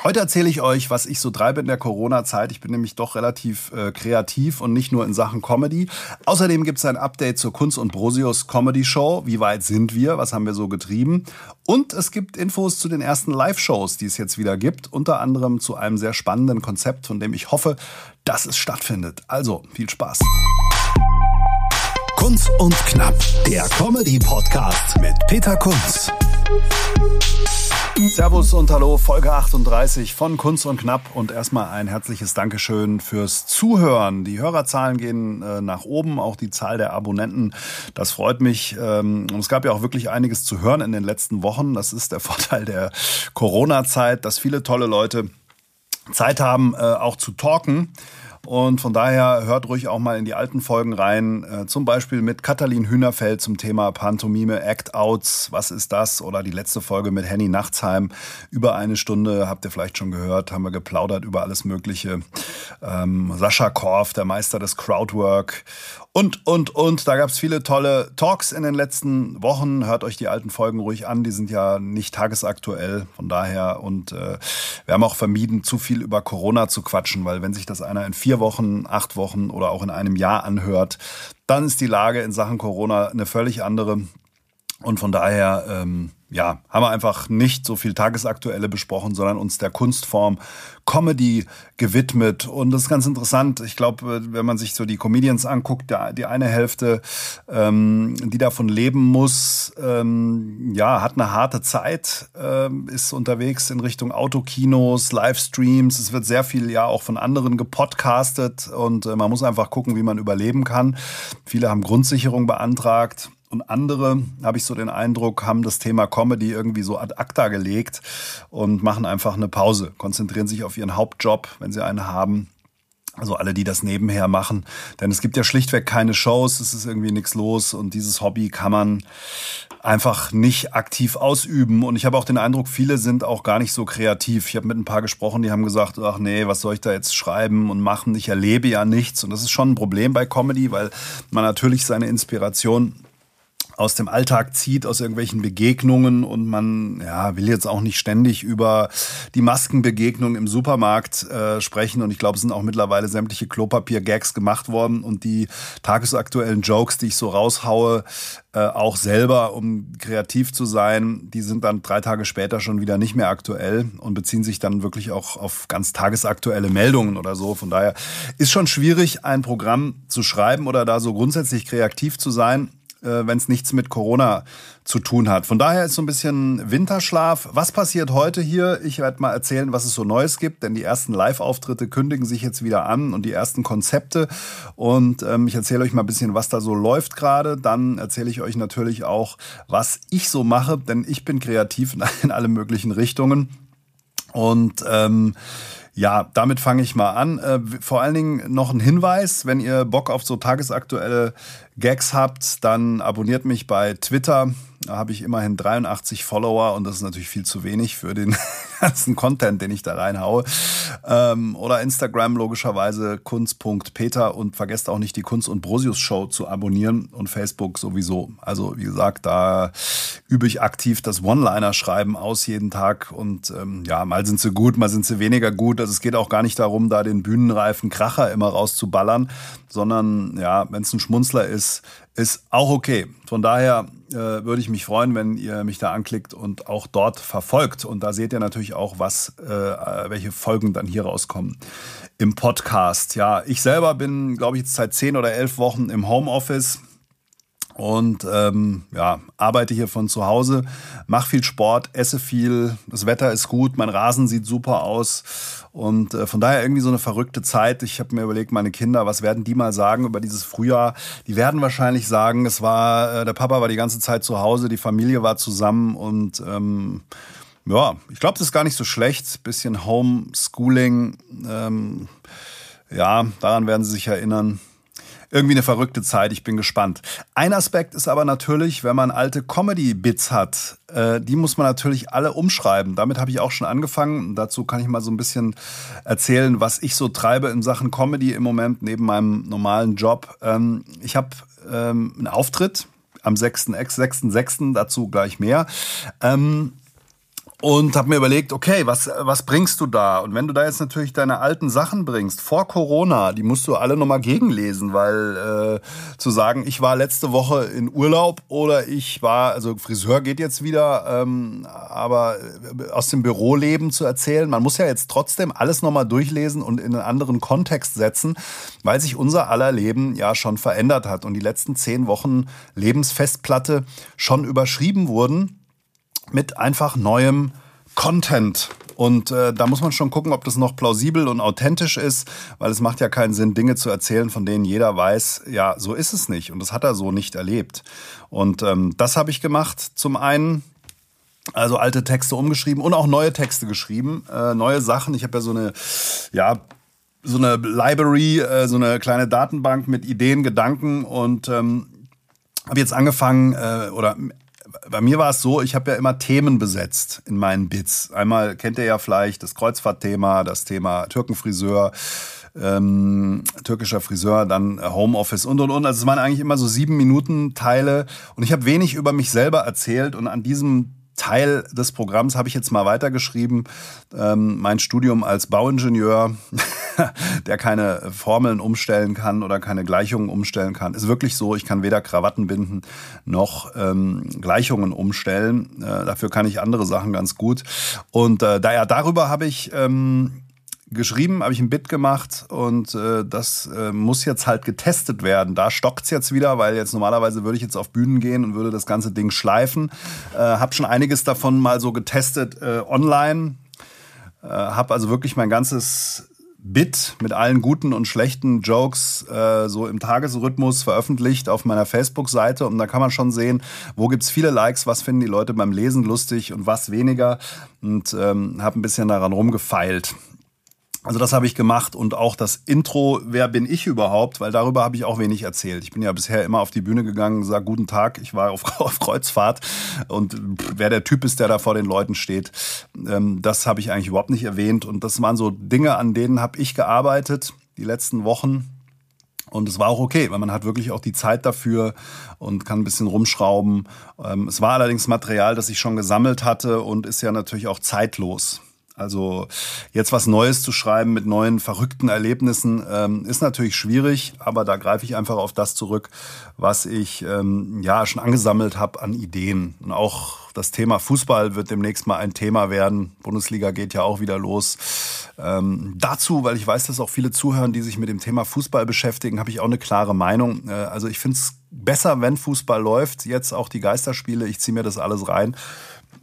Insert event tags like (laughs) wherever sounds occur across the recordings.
Heute erzähle ich euch, was ich so treibe in der Corona-Zeit. Ich bin nämlich doch relativ äh, kreativ und nicht nur in Sachen Comedy. Außerdem gibt es ein Update zur Kunst und Brosius Comedy Show. Wie weit sind wir? Was haben wir so getrieben? Und es gibt Infos zu den ersten Live-Shows, die es jetzt wieder gibt. Unter anderem zu einem sehr spannenden Konzept, von dem ich hoffe, dass es stattfindet. Also, viel Spaß. Kunz und Knapp, der Comedy-Podcast mit Peter Kunz. Servus und Hallo, Folge 38 von Kunst und Knapp und erstmal ein herzliches Dankeschön fürs Zuhören. Die Hörerzahlen gehen äh, nach oben, auch die Zahl der Abonnenten. Das freut mich. Ähm, und es gab ja auch wirklich einiges zu hören in den letzten Wochen. Das ist der (laughs) Vorteil der Corona-Zeit, dass viele tolle Leute Zeit haben, äh, auch zu talken. Und von daher hört ruhig auch mal in die alten Folgen rein. Äh, zum Beispiel mit Katalin Hühnerfeld zum Thema Pantomime, Act-Outs, was ist das? Oder die letzte Folge mit Henny Nachtsheim. Über eine Stunde, habt ihr vielleicht schon gehört, haben wir geplaudert über alles Mögliche. Ähm, Sascha Korf, der Meister des Crowdwork und, und, und. Da gab es viele tolle Talks in den letzten Wochen. Hört euch die alten Folgen ruhig an. Die sind ja nicht tagesaktuell. Von daher. Und äh, wir haben auch vermieden, zu viel über Corona zu quatschen, weil wenn sich das einer in vier Wochen, acht Wochen oder auch in einem Jahr anhört, dann ist die Lage in Sachen Corona eine völlig andere. Und von daher, ähm, ja, haben wir einfach nicht so viel Tagesaktuelle besprochen, sondern uns der Kunstform Comedy gewidmet. Und das ist ganz interessant. Ich glaube, wenn man sich so die Comedians anguckt, der, die eine Hälfte, ähm, die davon leben muss, ähm, ja, hat eine harte Zeit, ähm, ist unterwegs in Richtung Autokinos, Livestreams. Es wird sehr viel ja auch von anderen gepodcastet und äh, man muss einfach gucken, wie man überleben kann. Viele haben Grundsicherung beantragt. Und andere, habe ich so den Eindruck, haben das Thema Comedy irgendwie so ad acta gelegt und machen einfach eine Pause, konzentrieren sich auf ihren Hauptjob, wenn sie einen haben. Also alle, die das nebenher machen. Denn es gibt ja schlichtweg keine Shows, es ist irgendwie nichts los und dieses Hobby kann man einfach nicht aktiv ausüben. Und ich habe auch den Eindruck, viele sind auch gar nicht so kreativ. Ich habe mit ein paar gesprochen, die haben gesagt, ach nee, was soll ich da jetzt schreiben und machen? Ich erlebe ja nichts. Und das ist schon ein Problem bei Comedy, weil man natürlich seine Inspiration aus dem Alltag zieht, aus irgendwelchen Begegnungen und man ja, will jetzt auch nicht ständig über die Maskenbegegnung im Supermarkt äh, sprechen und ich glaube, es sind auch mittlerweile sämtliche Klopapier-Gags gemacht worden und die tagesaktuellen Jokes, die ich so raushaue, äh, auch selber, um kreativ zu sein, die sind dann drei Tage später schon wieder nicht mehr aktuell und beziehen sich dann wirklich auch auf ganz tagesaktuelle Meldungen oder so. Von daher ist schon schwierig, ein Programm zu schreiben oder da so grundsätzlich kreativ zu sein wenn es nichts mit Corona zu tun hat. Von daher ist so ein bisschen Winterschlaf. Was passiert heute hier? Ich werde mal erzählen, was es so Neues gibt, denn die ersten Live-Auftritte kündigen sich jetzt wieder an und die ersten Konzepte. Und ähm, ich erzähle euch mal ein bisschen, was da so läuft gerade. Dann erzähle ich euch natürlich auch, was ich so mache, denn ich bin kreativ in (laughs) alle möglichen Richtungen. Und ähm, ja, damit fange ich mal an. Äh, vor allen Dingen noch ein Hinweis, wenn ihr Bock auf so tagesaktuelle Gags habt, dann abonniert mich bei Twitter. Da habe ich immerhin 83 Follower und das ist natürlich viel zu wenig für den (laughs) ganzen Content, den ich da reinhaue. Ähm, oder Instagram logischerweise kunst.peter und vergesst auch nicht die Kunst- und Brosius Show zu abonnieren und Facebook sowieso. Also wie gesagt, da übe ich aktiv das One-Liner-Schreiben aus jeden Tag und ähm, ja, mal sind sie gut, mal sind sie weniger gut. Also es geht auch gar nicht darum, da den bühnenreifen Kracher immer rauszuballern, sondern ja, wenn es ein Schmunzler ist, ist auch okay. Von daher äh, würde ich mich freuen, wenn ihr mich da anklickt und auch dort verfolgt. Und da seht ihr natürlich auch, was, äh, welche Folgen dann hier rauskommen im Podcast. Ja, ich selber bin, glaube ich, jetzt seit zehn oder elf Wochen im Homeoffice und ähm, ja, arbeite hier von zu Hause, mache viel Sport, esse viel, das Wetter ist gut, mein Rasen sieht super aus und äh, von daher irgendwie so eine verrückte Zeit. Ich habe mir überlegt, meine Kinder, was werden die mal sagen über dieses Frühjahr? Die werden wahrscheinlich sagen, es war, äh, der Papa war die ganze Zeit zu Hause, die Familie war zusammen und ähm, ja, ich glaube, das ist gar nicht so schlecht. Bisschen Homeschooling. Ähm, Ja, daran werden Sie sich erinnern irgendwie eine verrückte Zeit. Ich bin gespannt. Ein Aspekt ist aber natürlich, wenn man alte Comedy-Bits hat, äh, die muss man natürlich alle umschreiben. Damit habe ich auch schon angefangen. dazu kann ich mal so ein bisschen erzählen, was ich so treibe in Sachen Comedy im Moment neben meinem normalen Job. Ähm, ich habe ähm, einen Auftritt am 6.6. 6. dazu gleich mehr. Ähm, und habe mir überlegt, okay, was, was bringst du da? Und wenn du da jetzt natürlich deine alten Sachen bringst, vor Corona, die musst du alle nochmal gegenlesen, weil äh, zu sagen, ich war letzte Woche in Urlaub oder ich war, also Friseur geht jetzt wieder, ähm, aber äh, aus dem Büroleben zu erzählen, man muss ja jetzt trotzdem alles nochmal durchlesen und in einen anderen Kontext setzen, weil sich unser aller Leben ja schon verändert hat und die letzten zehn Wochen Lebensfestplatte schon überschrieben wurden mit einfach neuem Content. Und äh, da muss man schon gucken, ob das noch plausibel und authentisch ist, weil es macht ja keinen Sinn, Dinge zu erzählen, von denen jeder weiß, ja, so ist es nicht. Und das hat er so nicht erlebt. Und ähm, das habe ich gemacht. Zum einen also alte Texte umgeschrieben und auch neue Texte geschrieben, äh, neue Sachen. Ich habe ja so eine, ja, so eine Library, äh, so eine kleine Datenbank mit Ideen, Gedanken und ähm, habe jetzt angefangen äh, oder bei mir war es so, ich habe ja immer Themen besetzt in meinen Bits. Einmal kennt ihr ja vielleicht das Kreuzfahrtthema, das Thema Türkenfriseur, ähm, türkischer Friseur, dann Homeoffice und und und. Also es waren eigentlich immer so sieben Minuten Teile und ich habe wenig über mich selber erzählt und an diesem Teil des Programms habe ich jetzt mal weitergeschrieben. Ähm, mein Studium als Bauingenieur, (laughs) der keine Formeln umstellen kann oder keine Gleichungen umstellen kann, ist wirklich so. Ich kann weder Krawatten binden noch ähm, Gleichungen umstellen. Äh, dafür kann ich andere Sachen ganz gut. Und äh, daher darüber habe ich ähm, geschrieben, habe ich ein Bit gemacht und äh, das äh, muss jetzt halt getestet werden. Da stockt's jetzt wieder, weil jetzt normalerweise würde ich jetzt auf Bühnen gehen und würde das ganze Ding schleifen. Äh, habe schon einiges davon mal so getestet äh, online. Äh, habe also wirklich mein ganzes Bit mit allen guten und schlechten Jokes äh, so im Tagesrhythmus veröffentlicht auf meiner Facebook-Seite und da kann man schon sehen, wo gibt's viele Likes, was finden die Leute beim Lesen lustig und was weniger und ähm, habe ein bisschen daran rumgefeilt. Also das habe ich gemacht und auch das Intro, wer bin ich überhaupt, weil darüber habe ich auch wenig erzählt. Ich bin ja bisher immer auf die Bühne gegangen, sag guten Tag, ich war auf, (laughs) auf Kreuzfahrt und wer der Typ ist, der da vor den Leuten steht, ähm, das habe ich eigentlich überhaupt nicht erwähnt und das waren so Dinge, an denen habe ich gearbeitet die letzten Wochen. Und es war auch okay, weil man hat wirklich auch die Zeit dafür und kann ein bisschen rumschrauben. Ähm, es war allerdings Material, das ich schon gesammelt hatte und ist ja natürlich auch zeitlos. Also jetzt was Neues zu schreiben mit neuen verrückten Erlebnissen ähm, ist natürlich schwierig, aber da greife ich einfach auf das zurück, was ich ähm, ja schon angesammelt habe an Ideen. Und auch das Thema Fußball wird demnächst mal ein Thema werden. Bundesliga geht ja auch wieder los. Ähm, dazu, weil ich weiß, dass auch viele zuhören, die sich mit dem Thema Fußball beschäftigen, habe ich auch eine klare Meinung. Äh, also ich finde es besser, wenn Fußball läuft. Jetzt auch die Geisterspiele, ich ziehe mir das alles rein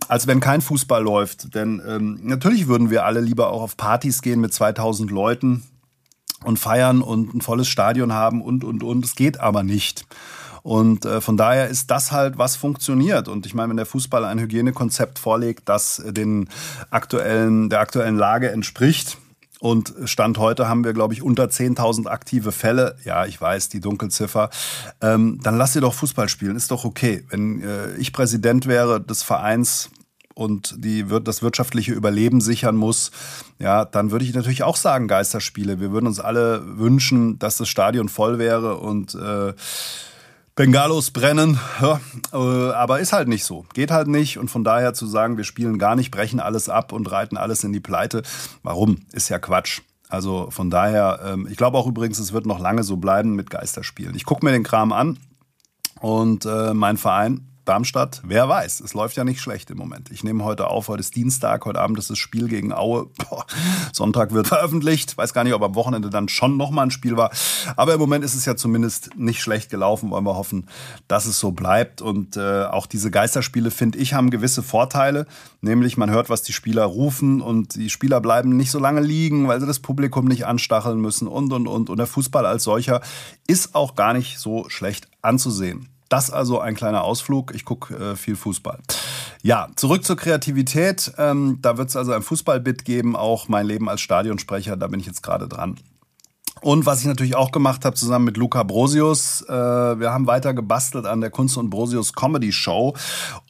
als wenn kein Fußball läuft. Denn ähm, natürlich würden wir alle lieber auch auf Partys gehen mit 2000 Leuten und feiern und ein volles Stadion haben und, und, und. Es geht aber nicht. Und äh, von daher ist das halt, was funktioniert. Und ich meine, wenn der Fußball ein Hygienekonzept vorlegt, das den aktuellen, der aktuellen Lage entspricht, und Stand heute haben wir, glaube ich, unter 10.000 aktive Fälle. Ja, ich weiß, die Dunkelziffer. Ähm, dann lass ihr doch Fußball spielen, ist doch okay. Wenn äh, ich Präsident wäre des Vereins und die, das wirtschaftliche Überleben sichern muss, ja, dann würde ich natürlich auch sagen Geisterspiele. Wir würden uns alle wünschen, dass das Stadion voll wäre und äh, Bengalos brennen, ja, äh, aber ist halt nicht so. Geht halt nicht und von daher zu sagen, wir spielen gar nicht, brechen alles ab und reiten alles in die Pleite, warum? Ist ja Quatsch. Also von daher, ähm, ich glaube auch übrigens, es wird noch lange so bleiben mit Geisterspielen. Ich gucke mir den Kram an und äh, mein Verein Darmstadt, wer weiß, es läuft ja nicht schlecht im Moment. Ich nehme heute auf, heute ist Dienstag, heute Abend ist das Spiel gegen Aue. Boah, Sonntag wird (laughs) veröffentlicht. Weiß gar nicht, ob am Wochenende dann schon nochmal ein Spiel war. Aber im Moment ist es ja zumindest nicht schlecht gelaufen. Wollen wir hoffen, dass es so bleibt. Und äh, auch diese Geisterspiele, finde ich, haben gewisse Vorteile. Nämlich, man hört, was die Spieler rufen und die Spieler bleiben nicht so lange liegen, weil sie das Publikum nicht anstacheln müssen und, und, und. Und der Fußball als solcher ist auch gar nicht so schlecht anzusehen. Das also ein kleiner Ausflug. Ich gucke äh, viel Fußball. Ja, zurück zur Kreativität. Ähm, da wird es also ein Fußballbit geben, auch mein Leben als Stadionsprecher, da bin ich jetzt gerade dran. Und was ich natürlich auch gemacht habe, zusammen mit Luca Brosius, äh, wir haben weiter gebastelt an der Kunst und Brosius Comedy Show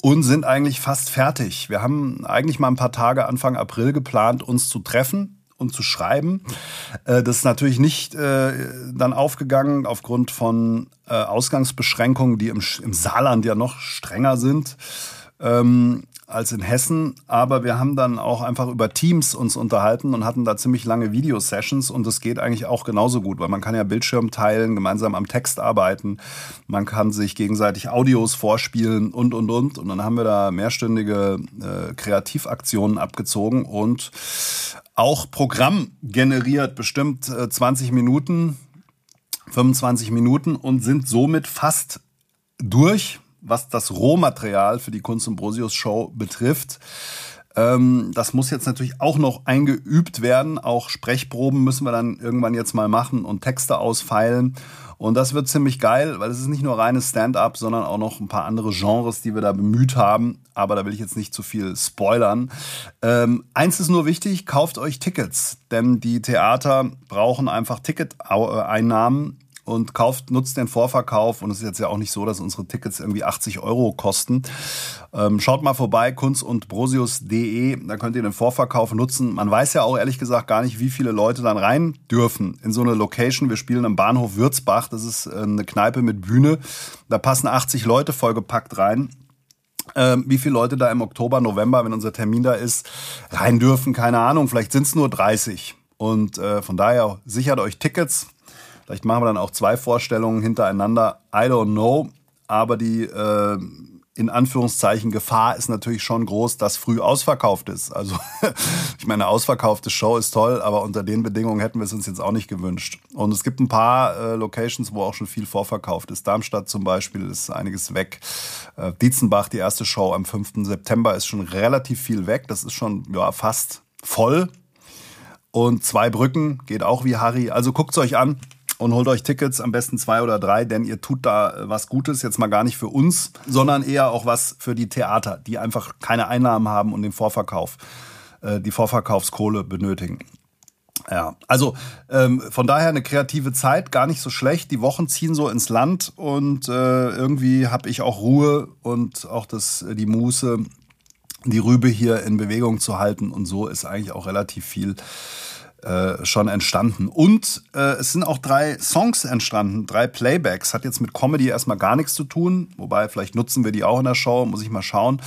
und sind eigentlich fast fertig. Wir haben eigentlich mal ein paar Tage Anfang April geplant, uns zu treffen und zu schreiben. Äh, das ist natürlich nicht äh, dann aufgegangen aufgrund von äh, Ausgangsbeschränkungen, die im, im Saarland ja noch strenger sind. Ähm, als in Hessen, aber wir haben dann auch einfach über Teams uns unterhalten und hatten da ziemlich lange Videosessions und das geht eigentlich auch genauso gut, weil man kann ja Bildschirm teilen, gemeinsam am Text arbeiten, man kann sich gegenseitig Audios vorspielen und und und. Und dann haben wir da mehrstündige äh, Kreativaktionen abgezogen und auch Programm generiert, bestimmt äh, 20 Minuten, 25 Minuten und sind somit fast durch was das Rohmaterial für die Kunst und Brosius Show betrifft. Ähm, das muss jetzt natürlich auch noch eingeübt werden. Auch Sprechproben müssen wir dann irgendwann jetzt mal machen und Texte ausfeilen. Und das wird ziemlich geil, weil es ist nicht nur reines Stand-up, sondern auch noch ein paar andere Genres, die wir da bemüht haben. Aber da will ich jetzt nicht zu viel spoilern. Ähm, eins ist nur wichtig, kauft euch Tickets, denn die Theater brauchen einfach Ticketeinnahmen und kauft, nutzt den Vorverkauf. Und es ist jetzt ja auch nicht so, dass unsere Tickets irgendwie 80 Euro kosten. Ähm, schaut mal vorbei, kunst und brosius.de, da könnt ihr den Vorverkauf nutzen. Man weiß ja auch ehrlich gesagt gar nicht, wie viele Leute dann rein dürfen in so eine Location. Wir spielen am Bahnhof Würzbach, das ist äh, eine Kneipe mit Bühne. Da passen 80 Leute vollgepackt rein. Ähm, wie viele Leute da im Oktober, November, wenn unser Termin da ist, rein dürfen, keine Ahnung. Vielleicht sind es nur 30. Und äh, von daher sichert euch Tickets. Vielleicht machen wir dann auch zwei Vorstellungen hintereinander. I don't know. Aber die äh, in Anführungszeichen Gefahr ist natürlich schon groß, dass früh ausverkauft ist. Also (laughs) ich meine, eine ausverkaufte Show ist toll, aber unter den Bedingungen hätten wir es uns jetzt auch nicht gewünscht. Und es gibt ein paar äh, Locations, wo auch schon viel vorverkauft ist. Darmstadt zum Beispiel ist einiges weg. Äh, Dietzenbach, die erste Show am 5. September, ist schon relativ viel weg. Das ist schon ja, fast voll. Und zwei Brücken geht auch wie Harry. Also guckt es euch an und holt euch Tickets, am besten zwei oder drei, denn ihr tut da äh, was Gutes, jetzt mal gar nicht für uns, sondern eher auch was für die Theater, die einfach keine Einnahmen haben und den Vorverkauf, äh, die Vorverkaufskohle benötigen. Ja, also ähm, von daher eine kreative Zeit, gar nicht so schlecht. Die Wochen ziehen so ins Land und äh, irgendwie habe ich auch Ruhe und auch das, die Muße, die Rübe hier in Bewegung zu halten. Und so ist eigentlich auch relativ viel äh, schon entstanden. Und äh, es sind auch drei Songs entstanden, drei Playbacks. Hat jetzt mit Comedy erstmal gar nichts zu tun, wobei vielleicht nutzen wir die auch in der Show, muss ich mal schauen.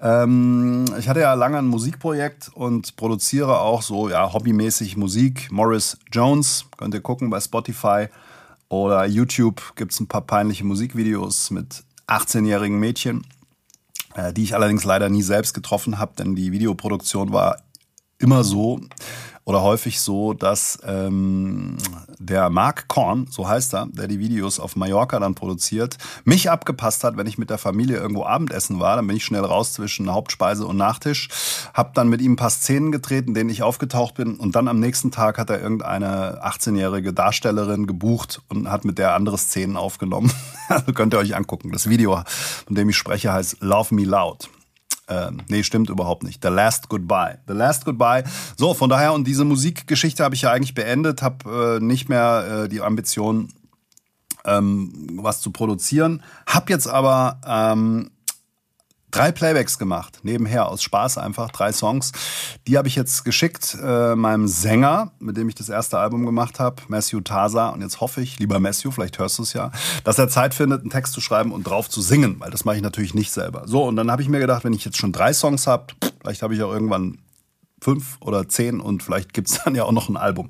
Ähm, ich hatte ja lange ein Musikprojekt und produziere auch so ja hobbymäßig Musik. Morris Jones, könnt ihr gucken bei Spotify oder YouTube gibt es ein paar peinliche Musikvideos mit 18-jährigen Mädchen, äh, die ich allerdings leider nie selbst getroffen habe, denn die Videoproduktion war immer so, oder häufig so, dass ähm, der Mark Korn, so heißt er, der die Videos auf Mallorca dann produziert, mich abgepasst hat, wenn ich mit der Familie irgendwo Abendessen war. Dann bin ich schnell raus zwischen Hauptspeise und Nachtisch, hab dann mit ihm ein paar Szenen getreten, denen ich aufgetaucht bin und dann am nächsten Tag hat er irgendeine 18-jährige Darstellerin gebucht und hat mit der andere Szenen aufgenommen. (laughs) also könnt ihr euch angucken. Das Video, von dem ich spreche, heißt Love Me Loud. Äh, nee, stimmt überhaupt nicht. The Last Goodbye. The Last Goodbye. So, von daher, und diese Musikgeschichte habe ich ja eigentlich beendet, habe äh, nicht mehr äh, die Ambition, ähm, was zu produzieren. Hab jetzt aber ähm, drei Playbacks gemacht, nebenher, aus Spaß einfach, drei Songs. Die habe ich jetzt geschickt äh, meinem Sänger, mit dem ich das erste Album gemacht habe, Matthew Tasa. Und jetzt hoffe ich, lieber Matthew, vielleicht hörst du es ja, dass er Zeit findet, einen Text zu schreiben und drauf zu singen, weil das mache ich natürlich nicht selber. So, und dann habe ich mir gedacht, wenn ich jetzt schon drei Songs habe, vielleicht habe ich auch irgendwann fünf oder zehn und vielleicht gibt es (laughs) dann ja auch noch ein Album.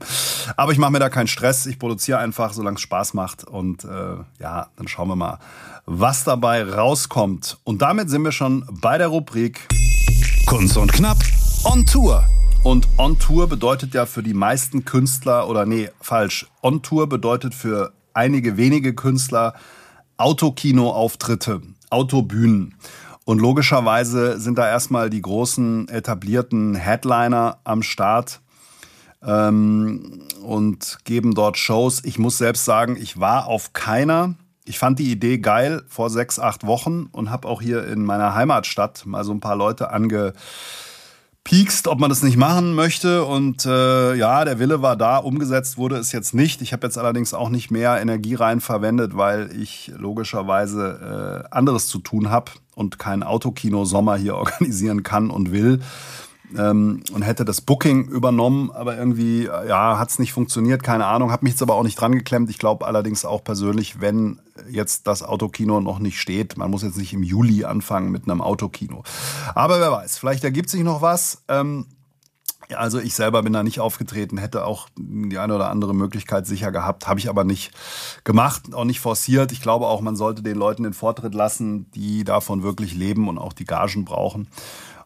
Aber ich mache mir da keinen Stress, ich produziere einfach, solange es Spaß macht und äh, ja, dann schauen wir mal, was dabei rauskommt. Und damit sind wir schon bei der Rubrik Kunst und Knapp on Tour. Und on Tour bedeutet ja für die meisten Künstler, oder nee, falsch, on Tour bedeutet für einige wenige Künstler Autokino-Auftritte, Autobühnen. Und logischerweise sind da erstmal die großen etablierten Headliner am Start ähm, und geben dort Shows. Ich muss selbst sagen, ich war auf keiner ich fand die Idee geil vor sechs, acht Wochen und habe auch hier in meiner Heimatstadt mal so ein paar Leute angepackt piekst, ob man das nicht machen möchte. Und äh, ja, der Wille war da, umgesetzt wurde es jetzt nicht. Ich habe jetzt allerdings auch nicht mehr Energie rein verwendet, weil ich logischerweise äh, anderes zu tun habe und kein Autokino Sommer hier (laughs) organisieren kann und will ähm, und hätte das Booking übernommen, aber irgendwie ja hat es nicht funktioniert, keine Ahnung, habe mich jetzt aber auch nicht dran geklemmt. Ich glaube allerdings auch persönlich, wenn jetzt das Autokino noch nicht steht, man muss jetzt nicht im Juli anfangen mit einem Autokino. Aber wer weiß, vielleicht ergibt sich noch was. Ähm, also ich selber bin da nicht aufgetreten, hätte auch die eine oder andere Möglichkeit sicher gehabt, habe ich aber nicht gemacht, auch nicht forciert. Ich glaube auch, man sollte den Leuten den Vortritt lassen, die davon wirklich leben und auch die Gagen brauchen.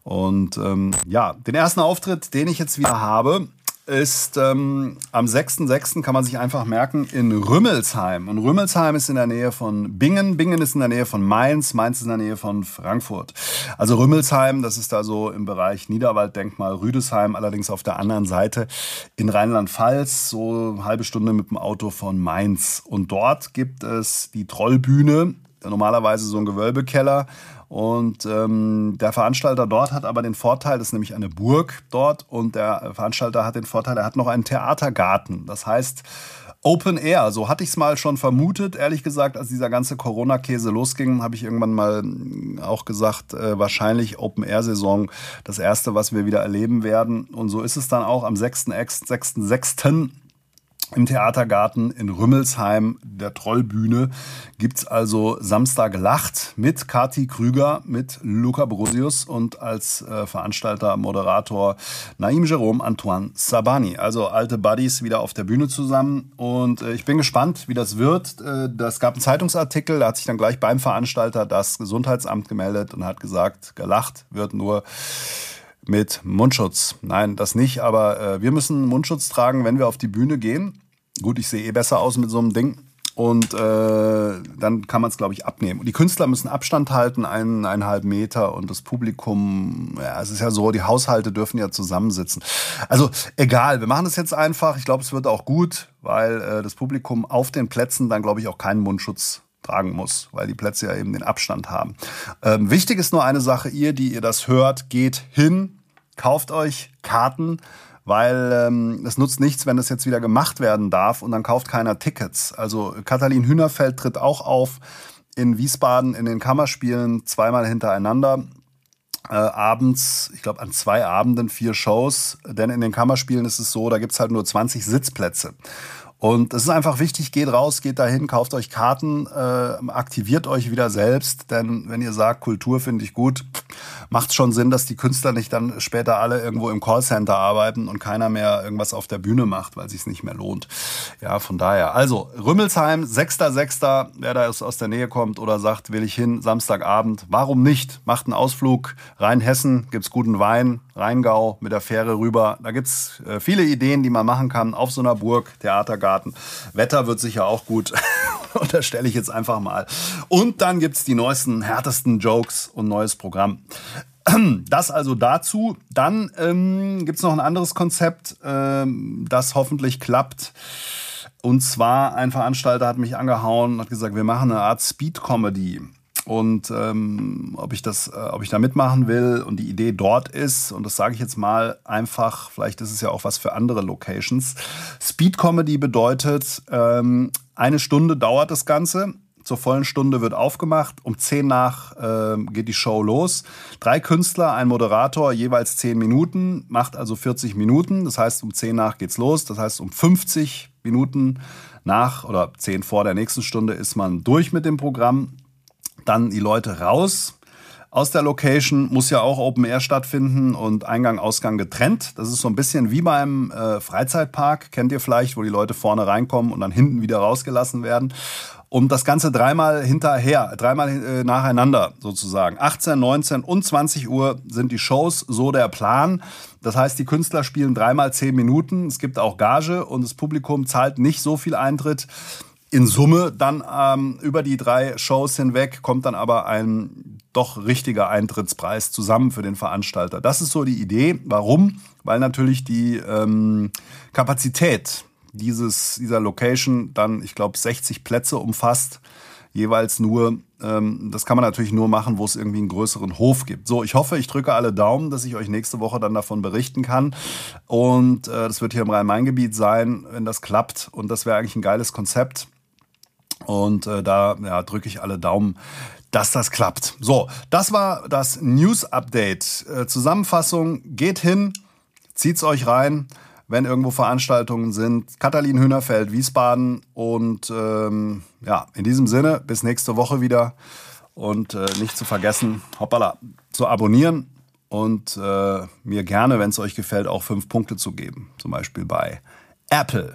Und ähm, ja, den ersten Auftritt, den ich jetzt wieder habe, ist ähm, am 6.6. kann man sich einfach merken in Rümmelsheim. Und Rümmelsheim ist in der Nähe von Bingen. Bingen ist in der Nähe von Mainz. Mainz ist in der Nähe von Frankfurt. Also Rümmelsheim, das ist da so im Bereich Niederwalddenkmal Rüdesheim, allerdings auf der anderen Seite in Rheinland-Pfalz, so eine halbe Stunde mit dem Auto von Mainz. Und dort gibt es die Trollbühne, normalerweise so ein Gewölbekeller. Und ähm, der Veranstalter dort hat aber den Vorteil, das ist nämlich eine Burg dort, und der Veranstalter hat den Vorteil, er hat noch einen Theatergarten. Das heißt, Open Air, so hatte ich es mal schon vermutet. Ehrlich gesagt, als dieser ganze Corona-Käse losging, habe ich irgendwann mal auch gesagt, äh, wahrscheinlich Open Air-Saison das erste, was wir wieder erleben werden. Und so ist es dann auch am 6.6. 6.6 im Theatergarten in Rümmelsheim, der Trollbühne, gibt's also Samstag Lacht mit Kati Krüger, mit Luca Brosius und als äh, Veranstalter, Moderator Naim Jerome Antoine Sabani. Also alte Buddies wieder auf der Bühne zusammen und äh, ich bin gespannt, wie das wird. Äh, das gab einen Zeitungsartikel, da hat sich dann gleich beim Veranstalter das Gesundheitsamt gemeldet und hat gesagt, gelacht wird nur mit Mundschutz. Nein, das nicht, aber äh, wir müssen Mundschutz tragen, wenn wir auf die Bühne gehen. Gut, ich sehe eh besser aus mit so einem Ding. Und äh, dann kann man es, glaube ich, abnehmen. Und die Künstler müssen Abstand halten, eineinhalb Meter. Und das Publikum, ja, es ist ja so, die Haushalte dürfen ja zusammensitzen. Also egal, wir machen es jetzt einfach. Ich glaube, es wird auch gut, weil äh, das Publikum auf den Plätzen dann, glaube ich, auch keinen Mundschutz tragen muss, weil die Plätze ja eben den Abstand haben. Ähm, wichtig ist nur eine Sache, ihr, die ihr das hört, geht hin, kauft euch Karten, weil ähm, es nutzt nichts, wenn das jetzt wieder gemacht werden darf und dann kauft keiner Tickets. Also Katalin Hühnerfeld tritt auch auf in Wiesbaden in den Kammerspielen zweimal hintereinander. Äh, abends, ich glaube an zwei Abenden vier Shows, denn in den Kammerspielen ist es so, da gibt's halt nur 20 Sitzplätze. Und es ist einfach wichtig, geht raus, geht dahin, kauft euch Karten, äh, aktiviert euch wieder selbst, denn wenn ihr sagt, Kultur finde ich gut, macht schon Sinn, dass die Künstler nicht dann später alle irgendwo im Callcenter arbeiten und keiner mehr irgendwas auf der Bühne macht, weil sich nicht mehr lohnt. Ja, von daher. Also, Rümmelsheim, 6.6., wer da aus der Nähe kommt oder sagt, will ich hin, Samstagabend, warum nicht? Macht einen Ausflug, Rheinhessen, gibt's guten Wein, Rheingau mit der Fähre rüber. Da gibt's äh, viele Ideen, die man machen kann auf so einer Burg, Theatergarten. Wetter wird sicher auch gut. Unterstelle ich jetzt einfach mal. Und dann gibt's die neuesten, härtesten Jokes und neues Programm. Das also dazu. Dann ähm, gibt noch ein anderes Konzept, ähm, das hoffentlich klappt. Und zwar ein Veranstalter hat mich angehauen und hat gesagt, wir machen eine Art Speed-Comedy und ähm, ob ich das, äh, ob ich da mitmachen will und die Idee dort ist und das sage ich jetzt mal einfach, vielleicht ist es ja auch was für andere Locations. Speed Comedy bedeutet ähm, eine Stunde dauert das Ganze. Zur vollen Stunde wird aufgemacht. Um 10 nach äh, geht die Show los. Drei Künstler, ein Moderator, jeweils 10 Minuten, macht also 40 Minuten. Das heißt, um 10 nach geht's los. Das heißt, um 50 Minuten nach oder 10 vor der nächsten Stunde ist man durch mit dem Programm dann die Leute raus aus der Location. Muss ja auch Open Air stattfinden und Eingang, Ausgang getrennt. Das ist so ein bisschen wie beim äh, Freizeitpark, kennt ihr vielleicht, wo die Leute vorne reinkommen und dann hinten wieder rausgelassen werden. Und das Ganze dreimal hinterher, dreimal äh, nacheinander sozusagen. 18, 19 und 20 Uhr sind die Shows, so der Plan. Das heißt, die Künstler spielen dreimal zehn Minuten. Es gibt auch Gage und das Publikum zahlt nicht so viel Eintritt in Summe dann ähm, über die drei Shows hinweg kommt dann aber ein doch richtiger Eintrittspreis zusammen für den Veranstalter. Das ist so die Idee. Warum? Weil natürlich die ähm, Kapazität dieses, dieser Location dann, ich glaube, 60 Plätze umfasst jeweils nur. Ähm, das kann man natürlich nur machen, wo es irgendwie einen größeren Hof gibt. So, ich hoffe, ich drücke alle Daumen, dass ich euch nächste Woche dann davon berichten kann. Und äh, das wird hier im Rhein-Main-Gebiet sein, wenn das klappt. Und das wäre eigentlich ein geiles Konzept. Und äh, da ja, drücke ich alle Daumen, dass das klappt. So, das war das News-Update. Äh, Zusammenfassung, geht hin, zieht's euch rein wenn irgendwo Veranstaltungen sind. Katalin Hühnerfeld, Wiesbaden. Und ähm, ja, in diesem Sinne, bis nächste Woche wieder. Und äh, nicht zu vergessen, hoppala, zu abonnieren und äh, mir gerne, wenn es euch gefällt, auch fünf Punkte zu geben. Zum Beispiel bei Apple.